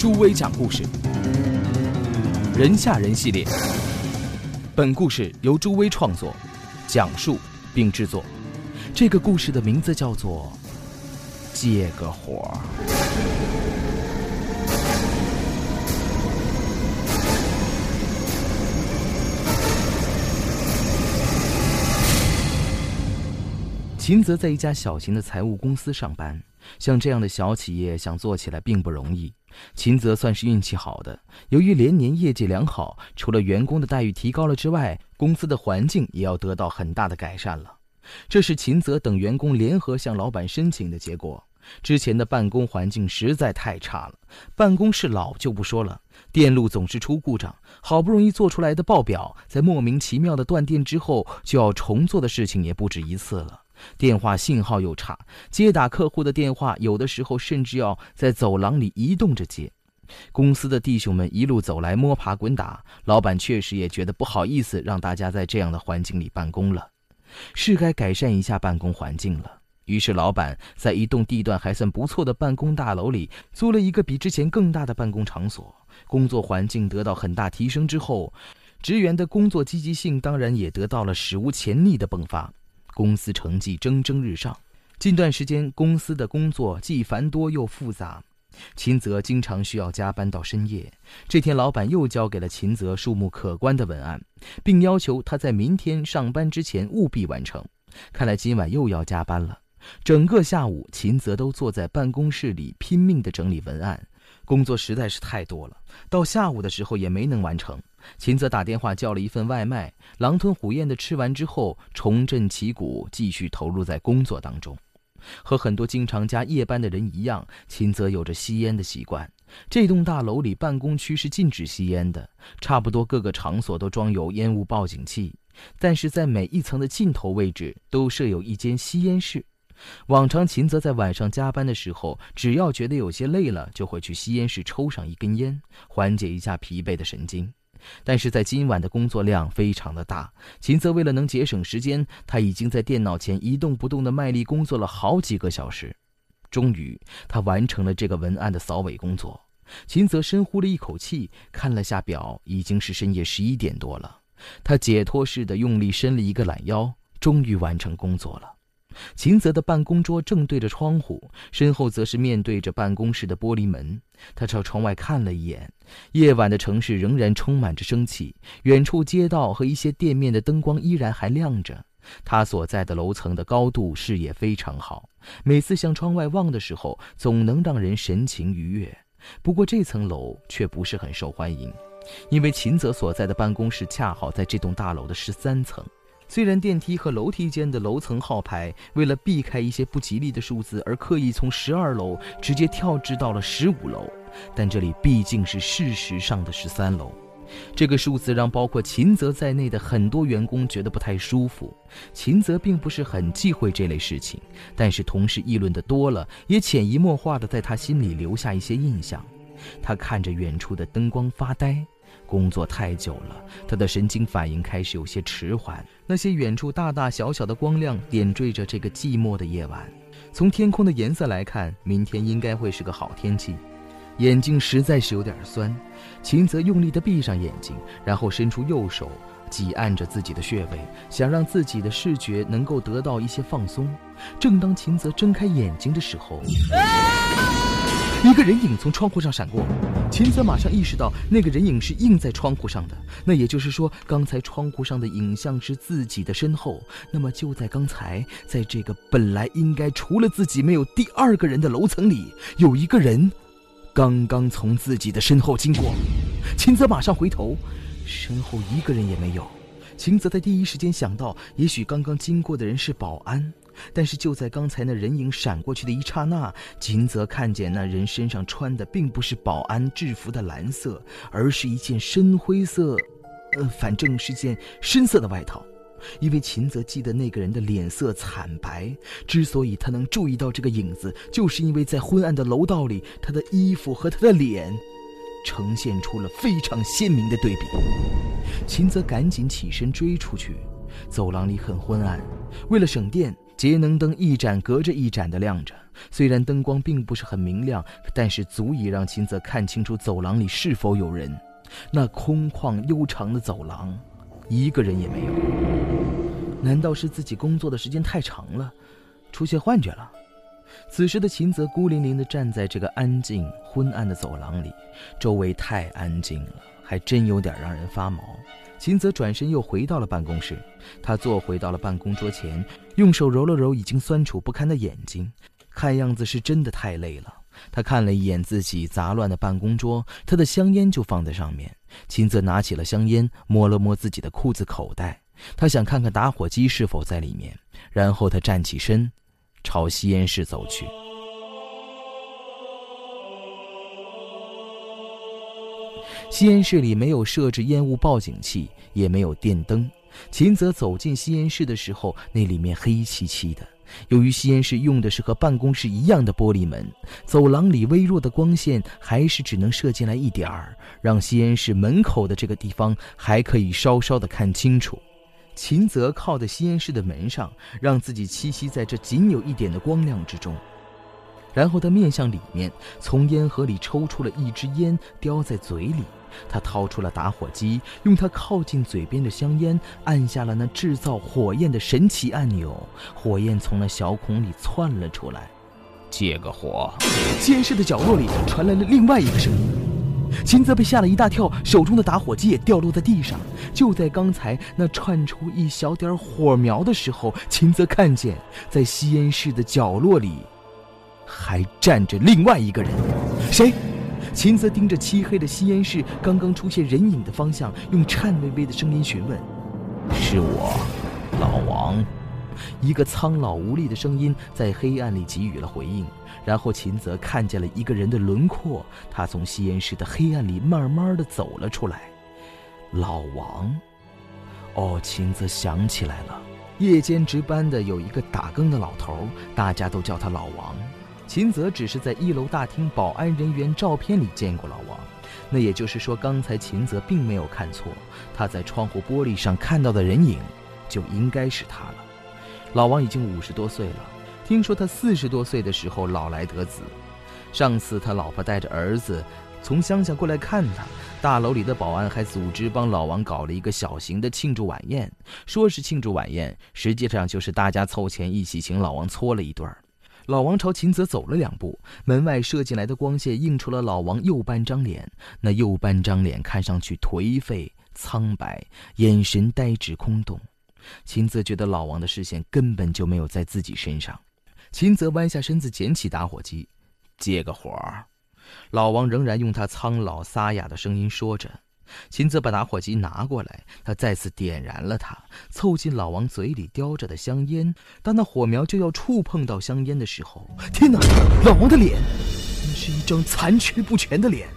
朱威讲故事，人吓人系列。本故事由朱威创作、讲述并制作。这个故事的名字叫做《借个火》。秦泽在一家小型的财务公司上班，像这样的小企业想做起来并不容易。秦泽算是运气好的，由于连年业绩良好，除了员工的待遇提高了之外，公司的环境也要得到很大的改善了。这是秦泽等员工联合向老板申请的结果。之前的办公环境实在太差了，办公室老就不说了，电路总是出故障，好不容易做出来的报表，在莫名其妙的断电之后就要重做的事情也不止一次了。电话信号又差，接打客户的电话有的时候甚至要在走廊里移动着接。公司的弟兄们一路走来摸爬滚打，老板确实也觉得不好意思让大家在这样的环境里办公了，是该改善一下办公环境了。于是老板在一栋地段还算不错的办公大楼里租了一个比之前更大的办公场所，工作环境得到很大提升之后，职员的工作积极性当然也得到了史无前例的迸发。公司成绩蒸蒸日上，近段时间公司的工作既繁多又复杂，秦泽经常需要加班到深夜。这天，老板又交给了秦泽数目可观的文案，并要求他在明天上班之前务必完成。看来今晚又要加班了。整个下午，秦泽都坐在办公室里拼命地整理文案，工作实在是太多了。到下午的时候也没能完成。秦泽打电话叫了一份外卖，狼吞虎咽的吃完之后，重振旗鼓，继续投入在工作当中。和很多经常加夜班的人一样，秦泽有着吸烟的习惯。这栋大楼里办公区是禁止吸烟的，差不多各个场所都装有烟雾报警器，但是在每一层的尽头位置都设有一间吸烟室。往常秦泽在晚上加班的时候，只要觉得有些累了，就会去吸烟室抽上一根烟，缓解一下疲惫的神经。但是在今晚的工作量非常的大，秦泽为了能节省时间，他已经在电脑前一动不动的卖力工作了好几个小时。终于，他完成了这个文案的扫尾工作。秦泽深呼了一口气，看了下表，已经是深夜十一点多了。他解脱似的用力伸了一个懒腰，终于完成工作了。秦泽的办公桌正对着窗户，身后则是面对着办公室的玻璃门。他朝窗外看了一眼，夜晚的城市仍然充满着生气，远处街道和一些店面的灯光依然还亮着。他所在的楼层的高度视野非常好，每次向窗外望的时候，总能让人神情愉悦。不过这层楼却不是很受欢迎，因为秦泽所在的办公室恰好在这栋大楼的十三层。虽然电梯和楼梯间的楼层号牌为了避开一些不吉利的数字而刻意从十二楼直接跳至到了十五楼，但这里毕竟是事实上的十三楼。这个数字让包括秦泽在内的很多员工觉得不太舒服。秦泽并不是很忌讳这类事情，但是同事议论的多了，也潜移默化的在他心里留下一些印象。他看着远处的灯光发呆。工作太久了，他的神经反应开始有些迟缓。那些远处大大小小的光亮点缀着这个寂寞的夜晚。从天空的颜色来看，明天应该会是个好天气。眼睛实在是有点酸，秦泽用力地闭上眼睛，然后伸出右手，挤按着自己的穴位，想让自己的视觉能够得到一些放松。正当秦泽睁开眼睛的时候，一个人影从窗户上闪过。秦泽马上意识到，那个人影是映在窗户上的。那也就是说，刚才窗户上的影像是自己的身后。那么就在刚才，在这个本来应该除了自己没有第二个人的楼层里，有一个人，刚刚从自己的身后经过。秦泽马上回头，身后一个人也没有。秦泽在第一时间想到，也许刚刚经过的人是保安。但是就在刚才那人影闪过去的一刹那，秦泽看见那人身上穿的并不是保安制服的蓝色，而是一件深灰色，呃，反正是件深色的外套。因为秦泽记得那个人的脸色惨白，之所以他能注意到这个影子，就是因为在昏暗的楼道里，他的衣服和他的脸，呈现出了非常鲜明的对比。秦泽赶紧起身追出去，走廊里很昏暗，为了省电，节能灯一盏隔着一盏的亮着。虽然灯光并不是很明亮，但是足以让秦泽看清楚走廊里是否有人。那空旷悠长的走廊。一个人也没有，难道是自己工作的时间太长了，出现幻觉了？此时的秦泽孤零零地站在这个安静昏暗的走廊里，周围太安静了，还真有点让人发毛。秦泽转身又回到了办公室，他坐回到了办公桌前，用手揉了揉已经酸楚不堪的眼睛，看样子是真的太累了。他看了一眼自己杂乱的办公桌，他的香烟就放在上面。秦泽拿起了香烟，摸了摸自己的裤子口袋，他想看看打火机是否在里面。然后他站起身，朝吸烟室走去。吸烟室里没有设置烟雾报警器，也没有电灯。秦泽走进吸烟室的时候，那里面黑漆漆的。由于吸烟室用的是和办公室一样的玻璃门，走廊里微弱的光线还是只能射进来一点儿，让吸烟室门口的这个地方还可以稍稍的看清楚。秦泽靠在吸烟室的门上，让自己栖息在这仅有一点的光亮之中。然后他面向里面，从烟盒里抽出了一支烟，叼在嘴里。他掏出了打火机，用他靠近嘴边的香烟按下了那制造火焰的神奇按钮，火焰从那小孔里窜了出来。借个火！监室的角落里传来了另外一个声音。秦泽被吓了一大跳，手中的打火机也掉落在地上。就在刚才那窜出一小点火苗的时候，秦泽看见在吸烟室的角落里。还站着另外一个人，谁？秦泽盯着漆黑的吸烟室刚刚出现人影的方向，用颤巍巍的声音询问：“是我，老王。”一个苍老无力的声音在黑暗里给予了回应。然后秦泽看见了一个人的轮廓，他从吸烟室的黑暗里慢慢的走了出来。老王，哦，秦泽想起来了，夜间值班的有一个打更的老头，大家都叫他老王。秦泽只是在一楼大厅保安人员照片里见过老王，那也就是说，刚才秦泽并没有看错，他在窗户玻璃上看到的人影，就应该是他了。老王已经五十多岁了，听说他四十多岁的时候老来得子。上次他老婆带着儿子从乡下过来看他，大楼里的保安还组织帮老王搞了一个小型的庆祝晚宴，说是庆祝晚宴，实际上就是大家凑钱一起请老王搓了一顿儿。老王朝秦泽走了两步，门外射进来的光线映出了老王右半张脸。那右半张脸看上去颓废苍白，眼神呆滞空洞。秦泽觉得老王的视线根本就没有在自己身上。秦泽弯下身子捡起打火机，借个火。老王仍然用他苍老沙哑的声音说着。秦泽把打火机拿过来，他再次点燃了它，凑近老王嘴里叼着的香烟。当那火苗就要触碰到香烟的时候，天哪！老王的脸，那是一张残缺不全的脸。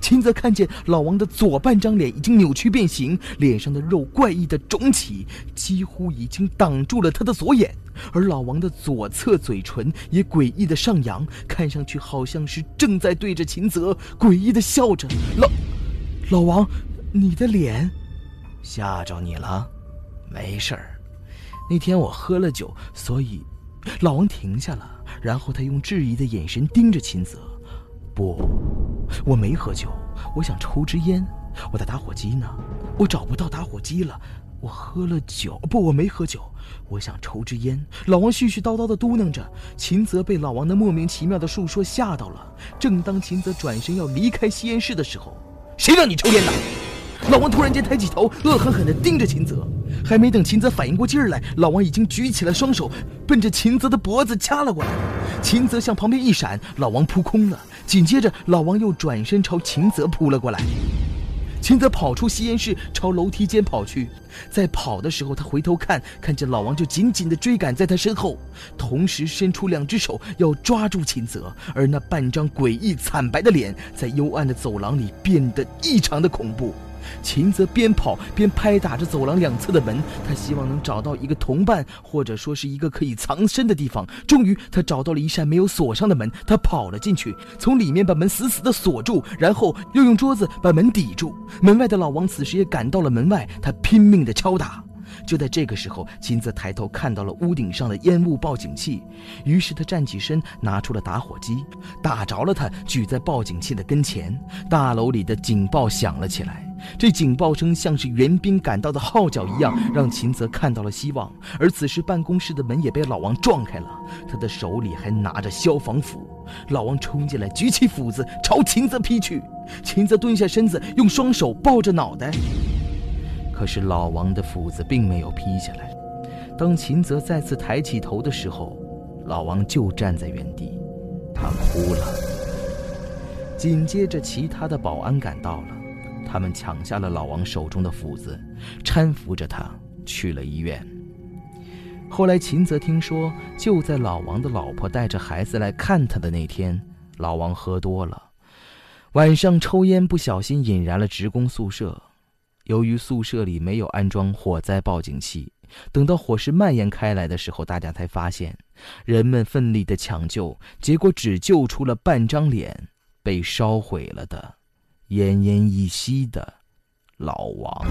秦泽看见老王的左半张脸已经扭曲变形，脸上的肉怪异的肿起，几乎已经挡住了他的左眼。而老王的左侧嘴唇也诡异的上扬，看上去好像是正在对着秦泽诡异的笑着。老。老王，你的脸吓着你了？没事儿，那天我喝了酒，所以……老王停下了，然后他用质疑的眼神盯着秦泽。不，我没喝酒，我想抽支烟。我的打火机呢？我找不到打火机了。我喝了酒，不，我没喝酒。我想抽支烟。老王絮絮叨叨的嘟囔着。秦泽被老王的莫名其妙的述说吓到了。正当秦泽转身要离开吸烟室的时候，谁让你抽烟的？老王突然间抬起头，恶狠狠地盯着秦泽。还没等秦泽反应过劲儿来，老王已经举起了双手，奔着秦泽的脖子掐了过来。秦泽向旁边一闪，老王扑空了。紧接着，老王又转身朝秦泽扑了过来。秦泽跑出吸烟室，朝楼梯间跑去。在跑的时候，他回头看，看见老王就紧紧地追赶在他身后，同时伸出两只手要抓住秦泽。而那半张诡异惨白的脸，在幽暗的走廊里变得异常的恐怖。秦泽边跑边拍打着走廊两侧的门，他希望能找到一个同伴，或者说是一个可以藏身的地方。终于，他找到了一扇没有锁上的门，他跑了进去，从里面把门死死地锁住，然后又用桌子把门抵住。门外的老王此时也赶到了门外，他拼命地敲打。就在这个时候，秦泽抬头看到了屋顶上的烟雾报警器，于是他站起身，拿出了打火机，打着了它，举在报警器的跟前。大楼里的警报响了起来，这警报声像是援兵赶到的号角一样，让秦泽看到了希望。而此时，办公室的门也被老王撞开了，他的手里还拿着消防斧。老王冲进来，举起斧子朝秦泽劈去。秦泽蹲下身子，用双手抱着脑袋。可是老王的斧子并没有劈下来。当秦泽再次抬起头的时候，老王就站在原地，他哭了。紧接着，其他的保安赶到了，他们抢下了老王手中的斧子，搀扶着他去了医院。后来，秦泽听说，就在老王的老婆带着孩子来看他的那天，老王喝多了，晚上抽烟不小心引燃了职工宿舍。由于宿舍里没有安装火灾报警器，等到火势蔓延开来的时候，大家才发现，人们奋力的抢救，结果只救出了半张脸，被烧毁了的，奄奄一息的老王。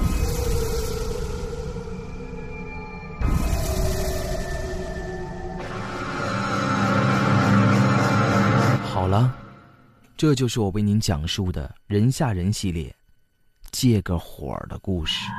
好了，这就是我为您讲述的人吓人系列。借个火的故事。